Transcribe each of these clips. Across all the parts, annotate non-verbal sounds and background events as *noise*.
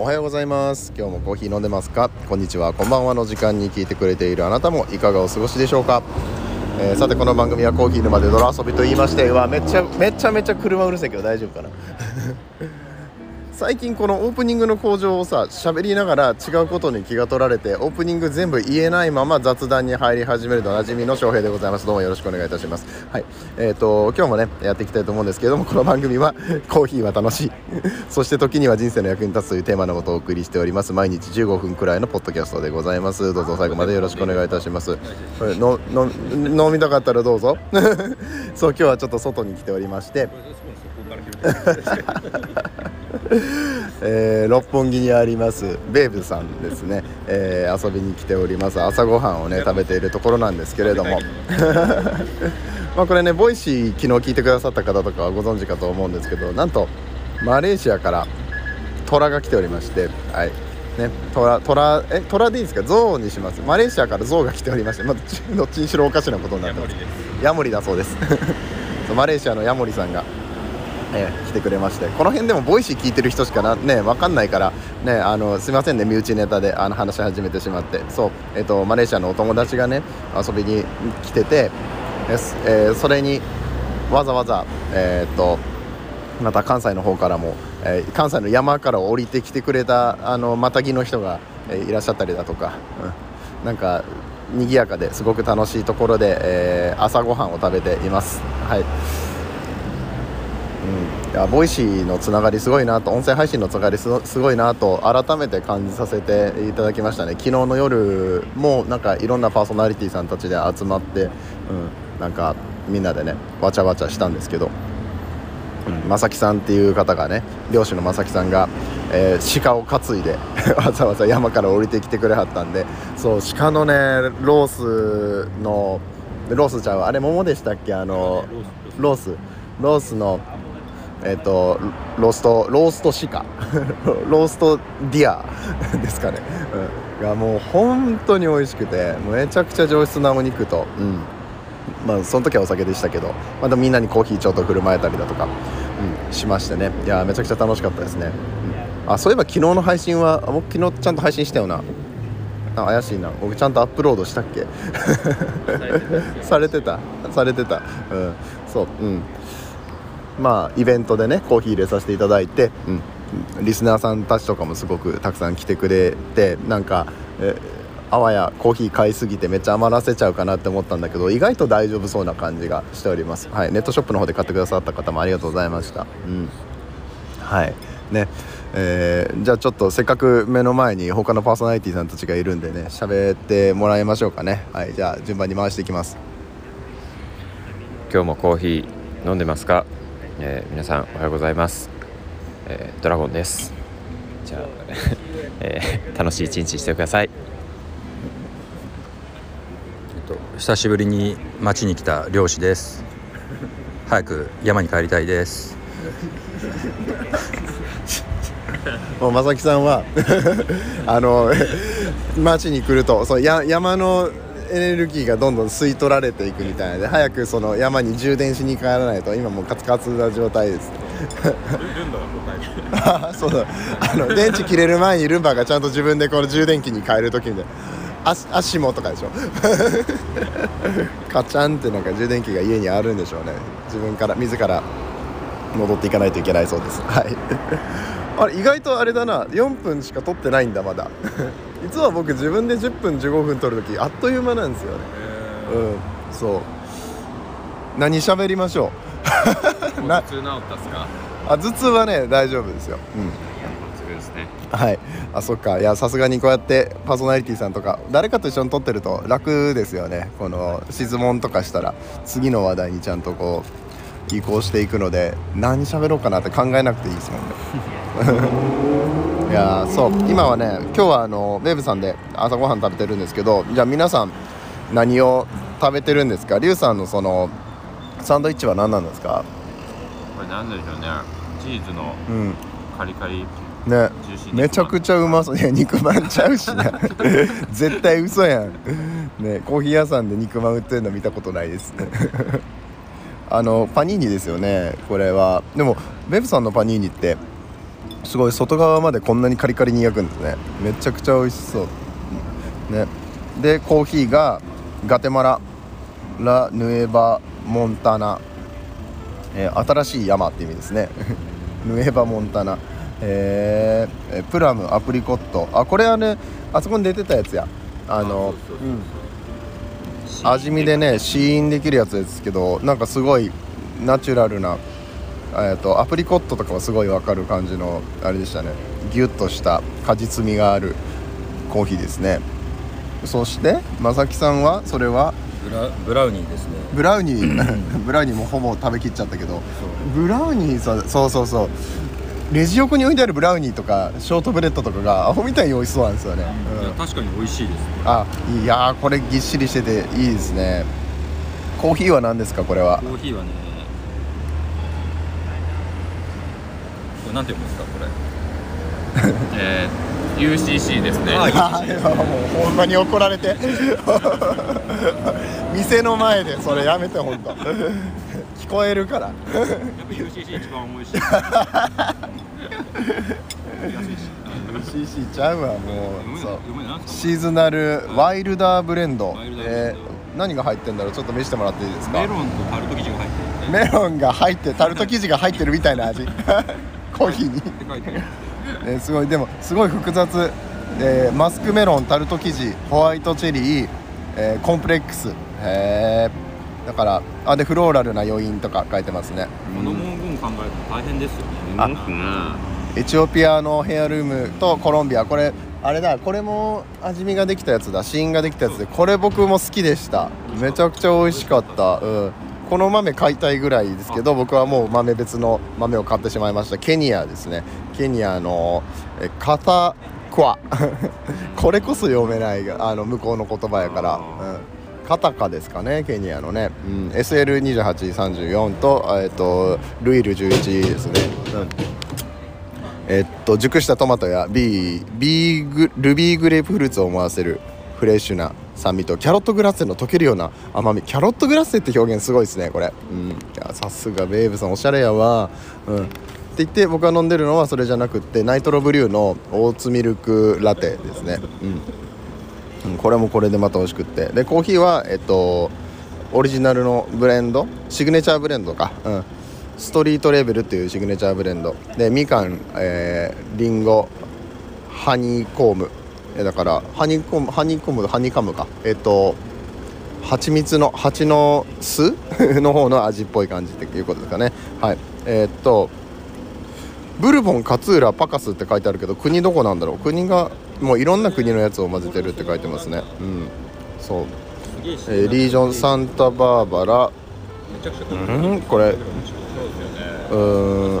おはようございます。今日もコーヒー飲んでますか？こんにちは。こんばんはの時間に聞いてくれているあなたもいかがお過ごしでしょうか、えー、さてこの番組はコーヒー沼で泥遊びと言いましてうわめっちゃめちゃめちゃ車うるせえけど大丈夫かな？最近このオープニングの工場をさ喋りながら違うことに気が取られてオープニング全部言えないまま雑談に入り始めるとおなじみの翔平でございます。どうもよろしくお願いいたします。はい。えーと今日もねやっていきたいと思うんですけれどもこの番組は *laughs* コーヒーは楽しい。*laughs* そして時には人生の役に立つというテーマのもとお送りしております。毎日15分くらいのポッドキャストでございます。どうぞ最後までよろしくお願いいたします。のの飲みたかったらどうぞ。*laughs* そう今日はちょっと外に来ておりまして。えー、六本木にあります Verveさんですね、えー、遊びに来ております。朝ごはんをね食べているところなんですけれども。*laughs* まあこれねボイシー昨日聞いてくださった方とかはご存知かと思うんですけどなんとマレーシアから虎が来ておりましてはい。ね、虎虎え虎でいいですか？象にします。マレーシアから象が来ておりまして、まあ、どっちにしろおかしなことになってます。ヤモリだそうです。*laughs* マレーシアのヤモリさんがえー、来てくれまして。この辺でもボイシー聞いてる人しかなね分かんないからねあのすいませんね身内ネタであの話し始めてしまって。そうえっ、ー、とマレーシアのお友達がね遊びに来ててえー、それにわざわざえっ、とまた関西の方からも、え関西の山から降りてきてくれたあのまたぎの人が、えいらっしゃったりだとか、うん、なんか賑やかですごく楽しいところで、え朝ごはんを食べています。はい。うん、いやボイシーのつながりすごいなと音声配信のつながりすごいなと改めて感じさせていただきましたね。昨日の夜もなんかいろんなパーソナリティさんたちで集まって、うん、なんかみんなでねわちゃわちゃしたんですけど、うん、正木さんっていう方がね漁師の正木さんが、えー、鹿を担いで *laughs* わざわざ山から降りてきてくれはったんでそう鹿のねロースのロースちゃうあれ桃でしたっけ？あのロース。ロースのえっ、ー、とローストローストシカ。*laughs* ローストディア。*laughs* ですかね、うん、がもう本当に美味しくてめちゃくちゃ上質なお肉と、うん。まあ、その時はお酒でしたけどまたみんなにコーヒーちょっと振る舞えたりだとか、うん、しましてね。いやめちゃくちゃ楽しかったですね、うん、あそういえば昨日の配信は僕昨日ちゃんと配信したよな。あ怪しいな。僕ちゃんとアップロードしたっけ？*laughs* されてた。されてた。うん。そう。うんまあイベントでねコーヒー入れさせていただいて、うん、リスナーさんたちとかもすごくたくさん来てくれてなんかえあわやコーヒー買いすぎてめっちゃ余らせちゃうかなって思ったんだけど意外と大丈夫そうな感じがしております、はい、ネットショップの方で買ってくださった方もありがとうございました、うん、はい。ね。えー、じゃあちょっとせっかく目の前に他のパーソナリティさんたちがいるんでね喋ってもらいましょうかね。はい。じゃあ順番に回していきます。今日もコーヒー飲んでますか？えー、皆さんおはようございます、えー、ドラゴンです。じゃあ、*laughs* えー、楽しい一日してください、えっと、久しぶりに町に来た漁師です。早く山に帰りたいです。*laughs* もう正木さんは *laughs* あの町に来るとそうや山のエネルギーがどんどん吸い取られていくみたいなので早くその山に充電しに帰らないと今もうカツカツな状態です。*laughs* そうだあの電池切れる前にルンバがちゃんと自分でこの充電器に変える時にアシモとかでしょ。*laughs* カチャンってなんか充電器が家にあるんでしょうね。自分から自ら戻っていかないといけないそうです。はい。あれ意外とあれだな。4分しか撮ってないんだまだ実は僕自分で10分15分撮る時あっという間なんですよね。うんそう。何喋りましょう。*laughs* 頭痛治ったっすか？あ頭痛はね大丈夫ですよ。うん。はい。あそっか。いやさすがにこうやってパーソナリティさんとか誰かと一緒に撮ってると楽ですよね。この質問とかしたら次の話題にちゃんとこう移行していくので何喋ろうかなって考えなくていいですもんね *laughs* いやそう。今はね今日はあのベーブさんで朝ごはん食べてるんですけどじゃあ皆さん何を食べてるんですか？リュウさんのそのサンドイッチは何なんですか？これ何でしょうね。チーズのカリカリ、うん、ねめちゃくちゃうまそう。いや肉まんちゃうしな。*laughs* 絶対嘘やん。ねコーヒー屋さんで肉まん売ってるの見たことないですあのパニーニですよねこれは。でもベブさんのパニーニってすごい外側までこんなにカリカリに焼くんですね。めちゃくちゃ美味しそう。ね。でコーヒーがガテマララ・ヌエバ・モンタナ、えー新しい山って意味ですね。*laughs* ヌエバ・モンタナ。えー。えープラムアプリコット。あこれはねあそこに出てたやつや。あのうん。味見でね試飲できるやつですけどなんかすごいナチュラルなえーとアプリコットとかはすごいわかる感じのあれでしたね。ギュッとした果実味があるコーヒーですね。そしてまさきさんはそれは？ブラブラウニーですね。ブラウニー。*laughs* ブラウニーもほぼ食べきっちゃったけどブラウニーさそうそうそう。レジ横に置いてあるブラウニーとかショートブレッドとかがアホみたいに美味しそうなんですよね、うん。いや確かに美味しいです。ねあいやーこれぎっしりしてていいですね。コーヒーは何ですかこれは？コーヒーはねれなんて読むんですかこれ？*laughs* えー、UCC ですね。あい。や *laughs* もうほんまに怒られて。*laughs* 店の前でそれやめてほんと。聞こえるから。やっぱ UCC 一番美味し。い CC ちゃうわもう。そう。シーズナルワイルダーブレンド。ワイルダーブレンド。えー何が入ってんだろう？ちょっと見せてもらっていいですか？メロンとタルト生地が入ってる。ねメロンが入ってタルト生地が入ってるみたいな味コーヒーにって書い。てあるえーすごい。でもすごい複雑、えーマスクメロンタルト生地ホワイトチェリー、えーコンプレックス。へえだからあでフローラルな余韻とか書いてますね、この文言考えると大変ですよね。あエチオピアのヘアルームとコロンビア。これあれだこれも味見ができたやつだ。試飲ができたやつで。これ僕も好きでした。めちゃくちゃ美味しかった、うん、この豆買いたいぐらいですけど僕はもう豆別の豆を買ってしまいました。ケニアですね。ケニアのえカタクワ。*laughs* これこそ読めないがあの向こうの言葉やから、うん、カタカですかねケニアのね、うん、SL2834 と,、えっとルイル11ですね、うん。えっと熟したトマトやビービーグルビーグレープフルーツを思わせるフレッシュな酸味とキャロットグラッセの溶けるような甘み。キャロットグラッセって表現すごいですねこれ。うん。いやさすがベイブさんおしゃれやわ。うん。って言って僕が飲んでるのはそれじゃなくってナイトロブリューのオーツミルクラテですね。うん、うん、これもこれでまた美味しくって。でコーヒーはえっとオリジナルのブレンド？シグネチャーブレンドか。うん。ストリートレーベルっていうシグネチャーブレンド。でみかん、えー、リンゴハニーコーム。だからハニーコームハニーコームハニーカムか。えっと蜂蜜の蜂の巣？*laughs* の方の味っぽい感じっていうことですかね。はい。えーっとブルボン勝浦パカスって書いてあるけど国どこなんだろう？国がもういろんな国のやつを混ぜてるって書いてますね。うん。そう、えーリージョンサンタバーバラうん？これ。うーん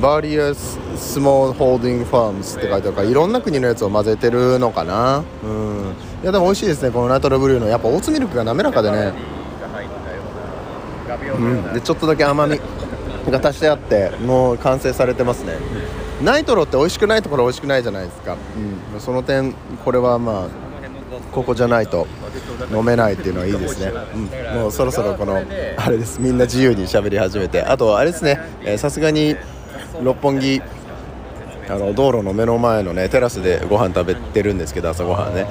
バリアススモールホールディングファームスって書いてあるからいろんな国のやつを混ぜてるのかな。うん。いやでも美味しいですねこのナイトロブリューの。やっぱオーツミルクが滑らかでね。うん。でちょっとだけ甘みが足してあってもう完成されてますね。ナイトロって美味しくないところ美味しくないじゃないですか、うん、その点これはまあここじゃないと飲めないっていうのはいいですね、うん、もうそろそろこのあれです。みんな自由に喋り始めて。あとあれですね。さすがに六本木あの道路の目の前のねテラスでご飯食べてるんですけど朝ごはんね、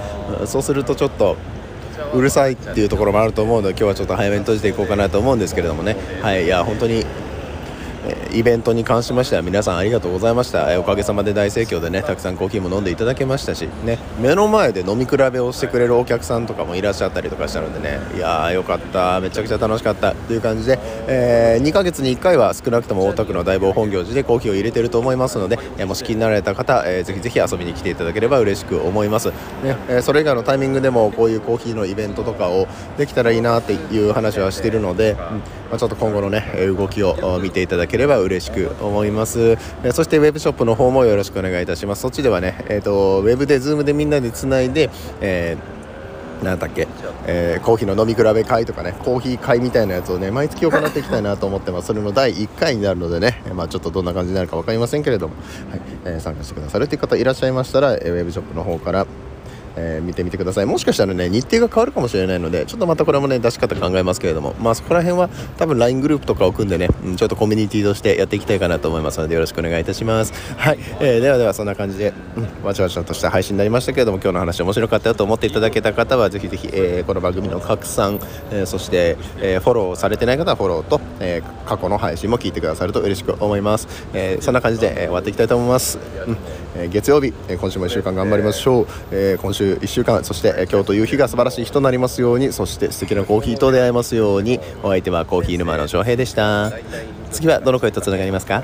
そうするとちょっとうるさいっていうところもあると思うので今日はちょっと早めに閉じていこうかなと思うんですけれどもね。はいいや本当にえイベントに関しましては皆さんありがとうございました、えおかげさまで大盛況でねたくさんコーヒーも飲んでいただけましたしね目の前で飲み比べをしてくれるお客さんとかもいらっしゃったりとかしたのでね。いやーよかった。めちゃくちゃ楽しかった。という感じで、え2ヶ月に1回は少なくとも大田区の大坊本行寺でコーヒーを入れてると思いますので、えもし気になられた方、えーぜひぜひ遊びに来ていただければ嬉しく思います、ねえそれ以外のタイミングでもこういうコーヒーのイベントとかをできたらいいなっていう話はしてるので、うん。まあ、ちょっと今後のねえ動きを見ていただければ嬉しく思います、えそしてウェブショップの方もよろしくお願いいたします。そっちではね、えー、とウェブでズームでみんなでつないで、えーなんだっけ、えーコーヒーの飲み比べ会とかねコーヒー会みたいなやつをね毎月行っていきたいなと思ってます。それの第1回になるのでね、まあ、ちょっとどんな感じになるか分かりませんけれども、はいえー参加してくださるという方いらっしゃいましたら、えーウェブショップの方からえー、見てみてください。もしかしたらね日程が変わるかもしれないのでちょっとまたこれもね出し方考えますけれども。まあそこら辺は多分 LINE グループとかを組んでね、うん、ちょっとコミュニティとしてやっていきたいかなと思いますのでよろしくお願いいたします。はい、えー、ではではそんな感じで、うん、わちゃわちゃとした配信になりましたけれども今日の話面白かったよと思っていただけた方はぜひぜひ、えー、この番組の拡散、えー、そして、えー、フォローされてない方はフォローと、えー、過去の配信も聞いてくださると嬉しく思います、えー、そんな感じで、えー、終わっていきたいと思います、うん。えー、月曜日、えー、今週も1週間頑張りましょう、えー、今週1週間そして、今日という日が素晴らしい日となりますようにそして素敵なコーヒーと出会えますようにお相手はコーヒー沼の翔平でした。次はどの声とつながりますか？